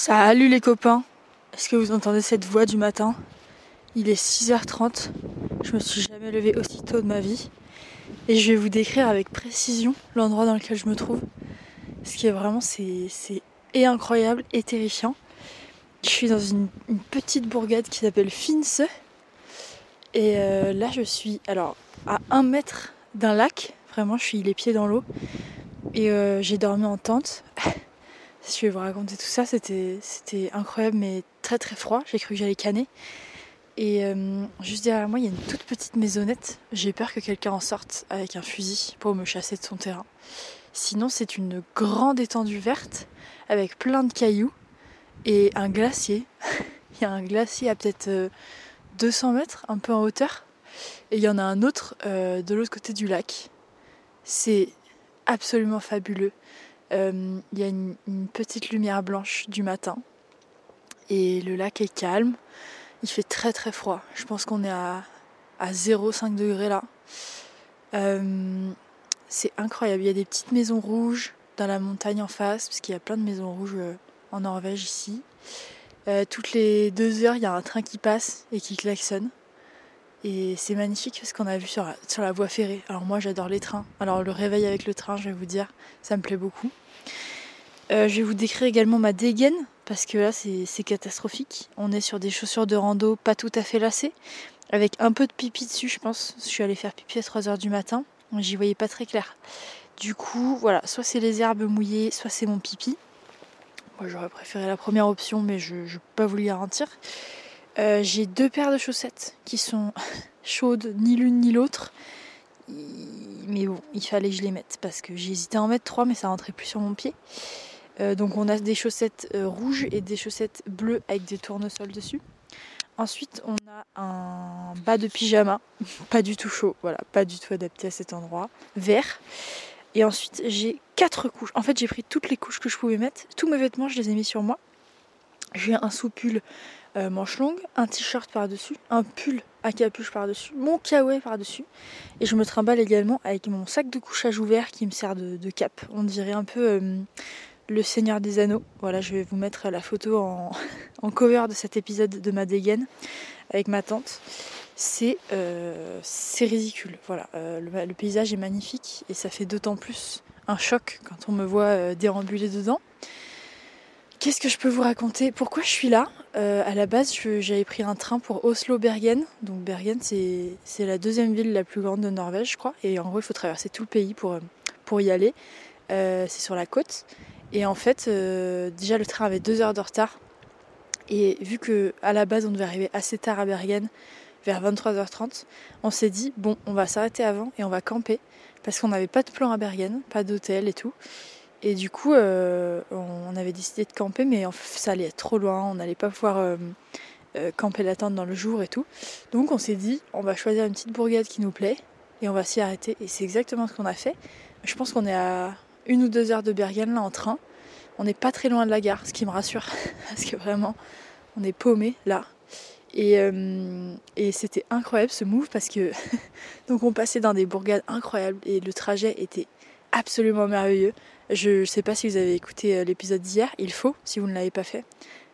Salut les copains Est-ce que vous entendez cette voix du matin? Il est 6h30. Je me suis jamais levée aussi tôt de ma vie. Et je vais vous décrire avec précision l'endroit dans lequel je me trouve. Ce qui est vraiment, c'est, et incroyable et terrifiant. Je suis dans une, petite bourgade qui s'appelle Finse. Et euh, là, je suis alors à un mètre d'un lac. Vraiment, je suis les pieds dans l'eau. Et euh, j'ai dormi en tente. je vais vous raconter tout ça, c'était, incroyable mais très très froid. J'ai cru que j'allais canner. Et euh, juste derrière moi, il y a une toute petite maisonnette. J'ai peur que quelqu'un en sorte avec un fusil pour me chasser de son terrain. Sinon, c'est une grande étendue verte avec plein de cailloux et un glacier. il y a un glacier à peut-être 200 euh, mètres, un peu en hauteur. Et il y en a un autre euh, de l'autre côté du lac. C'est absolument fabuleux. Euh, il y a une, petite lumière blanche du matin et le lac est calme. Il fait très très froid. Je pense qu'on est à, à 0,5 degrés là. Euh, c'est incroyable. Il y a des petites maisons rouges dans la montagne en face, parce qu'il y a plein de maisons rouges euh, en Norvège ici. toutes les deux heures, il y a un train qui passe et qui klaxonne. Et c'est magnifique parce qu'on a vu sur la, sur la voie ferrée. Alors moi j'adore les trains. Alors le réveil avec le train, je vais vous dire, ça me plaît beaucoup. Euh, je vais vous décrire également ma dégaine parce que là c'est catastrophique. On est sur des chaussures de rando pas tout à fait lacées, avec un peu de pipi dessus je pense. Je suis allée faire pipi à 3h du matin, j'y voyais pas très clair. Du coup voilà, soit c'est les herbes mouillées, soit c'est mon pipi. Moi j'aurais préféré la première option mais je ne peux pas vous le garantir. Euh, j'ai deux paires de chaussettes qui sont chaudes, ni l'une ni l'autre. Mais bon, il fallait que je les mette parce que hésité à en mettre trois, mais ça rentrait plus sur mon pied. Euh, donc on a des chaussettes euh, rouges et des chaussettes bleues avec des tournesols dessus. Ensuite, on a un bas de pyjama, pas du tout chaud, voilà, pas du tout adapté à cet endroit, vert. Et ensuite, j'ai quatre couches. En fait, j'ai pris toutes les couches que je pouvais mettre. Tous mes vêtements, je les ai mis sur moi. J'ai un sous-pull euh, manche longue, un t-shirt par-dessus, un pull à capuche par-dessus, mon kawaii par-dessus. Et je me trimballe également avec mon sac de couchage ouvert qui me sert de, cap. On dirait un peu euh, le Seigneur des Anneaux. Voilà, je vais vous mettre la photo en, cover de cet épisode de ma dégaine avec ma tante. C'est euh, ridicule. Voilà, le, le, paysage est magnifique et ça fait d'autant plus un choc quand on me voit déambuler dedans. Qu'est-ce que je peux vous raconter? Pourquoi je suis là? Euh, À la base, j'avais pris un train pour Oslo-Bergen. Donc Bergen, c'est la deuxième ville la plus grande de Norvège, je crois. Et en gros, il faut traverser tout le pays pour, euh, pour y aller. Euh, c'est sur la côte. Et en fait, déjà, le train avait deux heures de retard. Et vu que à la base, on devait arriver assez tard à Bergen, vers 23h30, on s'est dit, bon, on va s'arrêter avant et on va camper. Parce qu'on n'avait pas de plan à Bergen, pas d'hôtel et tout. Et du coup, euh, on avait décidé de camper, mais ça allait être trop loin, on n'allait pas pouvoir euh, euh, camper la tente dans le jour et tout. Donc on s'est dit, on va choisir une petite bourgade qui nous plaît et on va s'y arrêter. Et c'est exactement ce qu'on a fait. Je pense qu'on est à une ou deux heures de Bergen là en train. On n'est pas très loin de la gare, ce qui me rassure, parce que vraiment, on est paumé là. Et, et c'était incroyable ce move parce que donc on passait dans des bourgades incroyables et le trajet était absolument merveilleux. Je ne sais pas si vous avez écouté euh, l'épisode d'hier, il faut, si vous ne l'avez pas fait.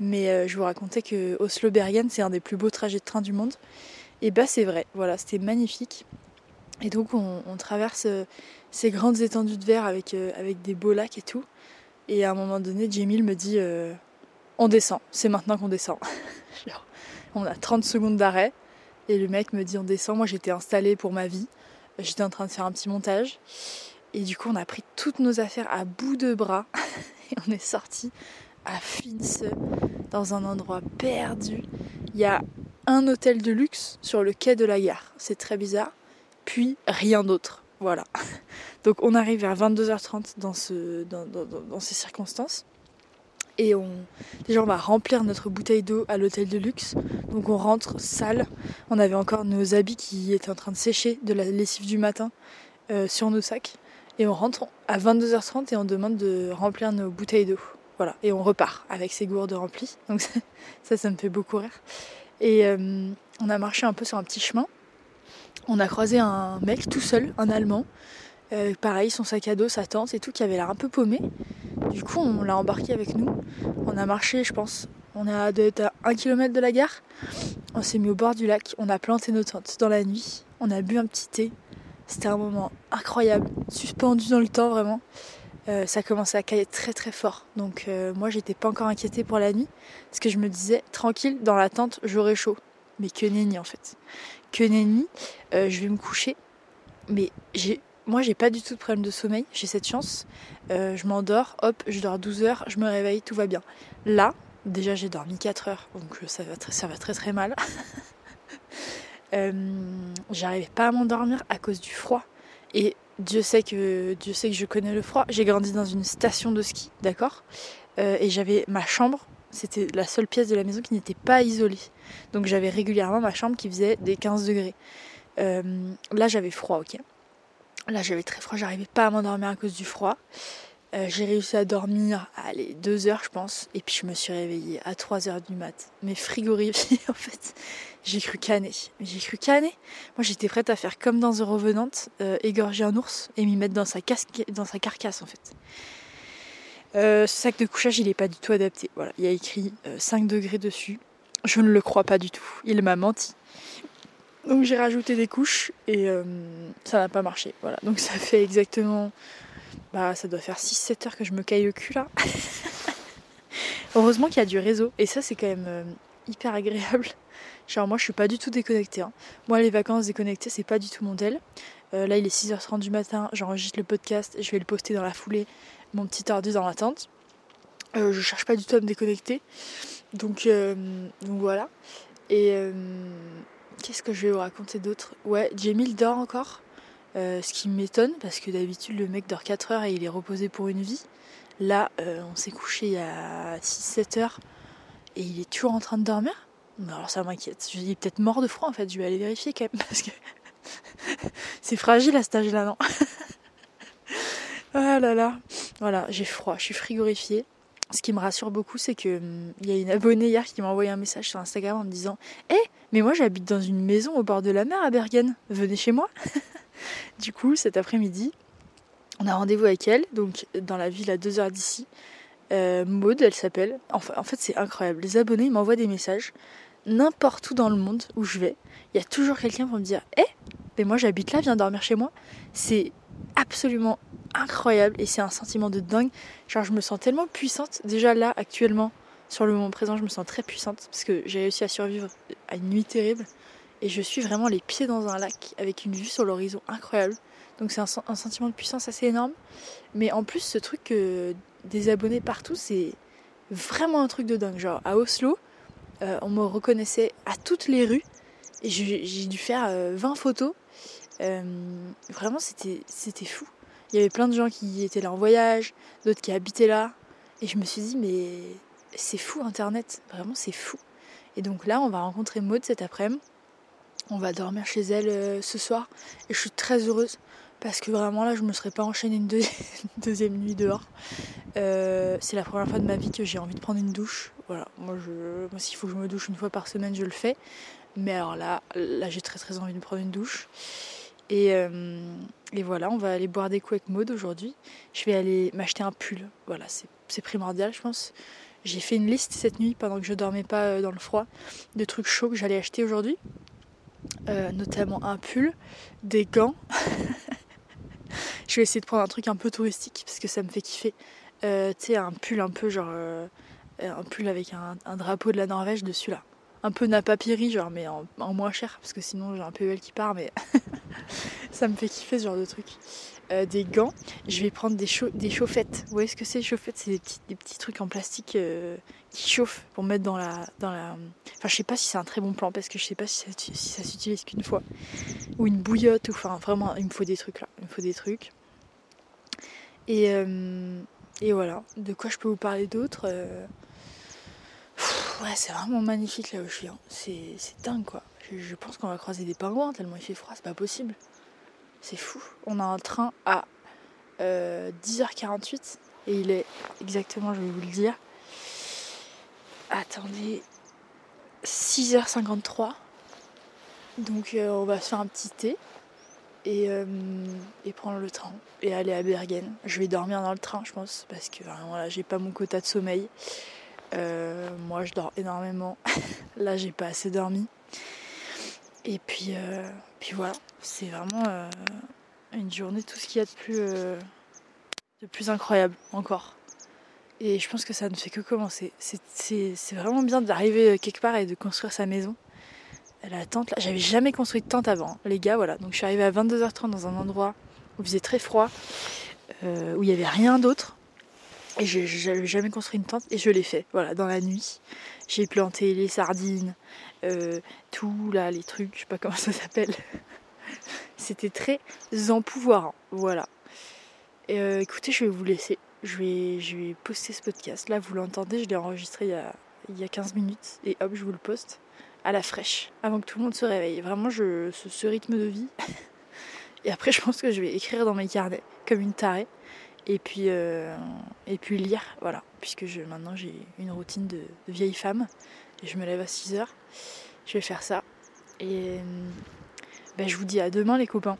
Mais euh, je vous racontais que Oslo-Bergen, c'est un des plus beaux trajets de train du monde. Et bah c'est vrai, voilà, c'était magnifique. Et donc on, traverse euh, ces grandes étendues de verre avec, des beaux lacs et tout. Et à un moment donné, Jamil me dit on descend, c'est maintenant qu'on descend. on a 30 secondes d'arrêt. Et le mec me dit on descend. Moi j'étais installée pour ma vie. J'étais en train de faire un petit montage. Et du coup, on a pris toutes nos affaires à bout de bras et on est sorti à Finse, dans un endroit perdu. Il y a un hôtel de luxe sur le quai de la gare. C'est très bizarre. Puis rien d'autre. Voilà. Donc on arrive vers 22h30 dans, ce, dans, dans, ces circonstances. Et on, déjà on va remplir notre bouteille d'eau à l'hôtel de luxe. Donc on rentre sale. On avait encore nos habits qui étaient en train de sécher de la lessive du matin euh, sur nos sacs. Et on rentre à 22h30 et on demande de remplir nos bouteilles d'eau. Voilà, et on repart avec ces gourdes remplies. Donc ça, ça me fait beaucoup rire. Et euh, on a marché un peu sur un petit chemin. On a croisé un mec tout seul, un Allemand. Euh, pareil, son sac à dos, sa tente et tout, qui avait l'air un peu paumé. Du coup, on l'a embarqué avec nous. On a marché, je pense, on est à, un kilomètre de la gare. On s'est mis au bord du lac, on a planté nos tentes dans la nuit. On a bu un petit thé. C'était un moment incroyable, suspendu dans le temps vraiment. Euh, ça commençait à cailler très très fort. Donc euh, moi j'étais pas encore inquiétée pour la nuit. Parce que je me disais, tranquille, dans la tente, j'aurai chaud. Mais que nenni en fait. Que nenni, euh, je vais me coucher. Mais j'ai moi, j'ai pas du tout de problème de sommeil, j'ai cette chance. Je m'endors, hop, je dors 12 heures, je me réveille, tout va bien. Là, déjà, j'ai dormi 4 heures, donc ça va ça va très, très mal. euh, J'arrivais pas à m'endormir à cause du froid. Et Dieu sait que Dieu sait que je connais le froid. J'ai grandi dans une station de ski, d'accord? Euh, Et j'avais ma chambre. C'était la seule pièce de la maison qui n'était pas isolée. Donc j'avais régulièrement ma chambre qui faisait des 15 degrés. Euh, là j'avais froid, ok? Là, j'avais très froid, j'arrivais pas à m'endormir à cause du froid. Euh, j'ai réussi à dormir, allez, deux heures, je pense. Et puis, je me suis réveillée à 3 heures du mat. Mais frigorifiée, en fait. J'ai cru canner. J'ai cru canner. Moi, j'étais prête à faire comme dans The Revenant, euh, égorger un ours et m'y mettre dans sa, casque, dans sa carcasse, en fait. Euh, ce sac de couchage, il est pas du tout adapté. Voilà, il y a écrit 5 degrés dessus. Je ne le crois pas du tout. Il m'a menti. Donc j'ai rajouté des couches et ça n'a pas marché. Voilà. Donc ça fait exactement. Bah ça doit faire 6-7 heures que je me caille le cul là. Heureusement qu'il y a du réseau. Et ça c'est quand même euh, hyper agréable. Genre moi je suis pas du tout déconnectée. Hein. Moi les vacances déconnectées c'est pas du tout mon tel. Euh, là il est 6h30 du matin, j'enregistre le podcast, je vais le poster dans la foulée, mon petit ordi dans l'attente. je cherche pas du tout à me déconnecter. Donc, donc voilà. Et Qu'est-ce que je vais vous raconter d'autre? Ouais, Jamie dort encore. Euh, ce qui m'étonne parce que d'habitude le mec dort 4 heures et il est reposé pour une vie. Là, euh, on s'est couché a 6-7 heures et il est toujours en train de dormir. Alors ça m'inquiète. Je dis peut-être mort de froid en fait. Je vais aller vérifier quand même parce que c'est fragile à cet âge-là, non Ah là là. Voilà, j'ai froid. Je suis frigorifiée ce qui me rassure beaucoup, c'est que hum, il y a une abonnée hier qui m'a envoyé un message sur Instagram en me disant "Eh, mais moi j'habite dans une maison au bord de la mer à Bergen. Venez chez moi." Du coup, cet après-midi, on a rendez-vous avec elle, donc dans la ville à deux heures d'ici. Euh, Maude, elle s'appelle. En fait, c'est incroyable. Les abonnés m'envoient des messages n'importe où dans le monde où je vais. Il y a toujours quelqu'un pour me dire "Eh, mais moi j'habite là, viens dormir chez moi." C'est absolument incroyable et c'est un sentiment de dingue. Genre, je me sens tellement puissante. Déjà là, actuellement, sur le moment présent, je me sens très puissante parce que j'ai réussi à survivre à une nuit terrible et je suis vraiment les pieds dans un lac avec une vue sur l'horizon incroyable. Donc c'est un, sentiment de puissance assez énorme. Mais en plus, ce truc des abonnés partout, c'est vraiment un truc de dingue. Genre à Oslo, euh, on me reconnaissait à toutes les rues et j'ai dû faire 20 euh, photos. Euh, vraiment, c'était fou. Il y avait plein de gens qui étaient là en voyage, d'autres qui habitaient là. Et je me suis dit, mais c'est fou Internet, vraiment c'est fou. Et donc là, on va rencontrer Maud cet après-midi. On va dormir chez elle euh, ce soir. Et je suis très heureuse parce que vraiment là, je me serais pas enchaînée une, deuxième nuit dehors. Euh, c'est la première fois de ma vie que j'ai envie de prendre une douche. Voilà, moi, moi s'il faut que je me douche une fois par semaine, je le fais. Mais alors là, là j'ai très très envie de prendre une douche. Et, euh, voilà, on va aller boire des coups avec Maud aujourd'hui. Je vais aller m'acheter un pull. Voilà, c'est primordial, je pense. J'ai fait une liste cette nuit pendant que je dormais pas dans le froid de trucs chauds que j'allais acheter aujourd'hui. Euh, notamment un pull, des gants. je vais essayer de prendre un truc un peu touristique parce que ça me fait kiffer. tu sais, un pull un peu genre. un pull avec un, drapeau de la Norvège dessus là un peu napapiri, genre, mais en, moins cher, parce que sinon j'ai un PEL qui part, mais ça me fait kiffer ce genre de truc. Euh, des gants, je vais prendre des, chaufferettes. Vous voyez ce que c'est, chaufferettes? C'est des petits, trucs en plastique euh, qui chauffent pour mettre dans la, dans. Enfin, je sais pas si c'est un très bon plan, parce que je sais pas si ça, s'utilise qu'une fois. Ou une bouillotte, ou enfin, vraiment, il me faut des trucs là. Il me faut des trucs. Et, euh, voilà. De quoi je peux vous parler d'autre Ouais, c'est vraiment magnifique là où je suis. C'est dingue quoi. Je, pense qu'on va croiser des pingouins tellement il fait froid, c'est pas possible. C'est fou. On a un train à 10h48 euh, et il est exactement, je vais vous le dire. Attendez, 6h53. Donc euh, on va se faire un petit thé et, et, prendre le train et aller à Bergen. Je vais dormir dans le train, je pense, parce que voilà, j'ai pas mon quota de sommeil. moi, je dors énormément. Là, j'ai pas assez dormi. Et puis, puis voilà, c'est vraiment une journée, tout ce qu'il y a de plus, de plus incroyable encore. Et je pense que ça ne fait que commencer. C'est vraiment bien d'arriver quelque part et de construire sa maison. La tente, là, j'avais jamais construit de tente avant, les gars, voilà. Donc je suis arrivée à 22h30 dans un endroit où il faisait très froid, euh, où il n'y avait rien d'autre. Et je n'avais jamais construit une tente et je l'ai fait, voilà, dans la nuit. J'ai planté les sardines, euh, tout là, les trucs, je sais pas comment ça s'appelle. C'était très empouvoirant, voilà. Euh, écoutez, je vais vous laisser je vais, je vais poster ce podcast. Là, vous l'entendez, je l'ai enregistré il y, a, il y, a, 15 minutes et hop, je vous le poste à la fraîche, avant que tout le monde se réveille. Vraiment, je, ce, rythme de vie. et après, je pense que je vais écrire dans mes carnets comme une tarée. Et puis, euh, lire, voilà. Puisque je, maintenant, j'ai une routine de, vieille femme. Je me lève à 6 heures. Je vais faire ça. Et ben, je vous dis à demain, les copains.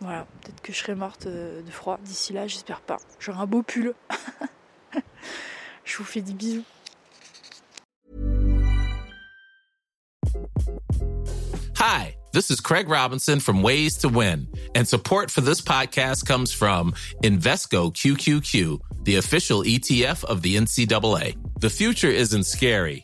Voilà, peut-être que je serai morte euh, de froid d'ici là, j'espère pas. J'aurai un beau pull. je vous fais des bisous. Hi, this is Craig Robinson from Ways to Win, and support for this podcast comes from Invesco QQQ, the official ETF of the NCAA. The future isn't scary.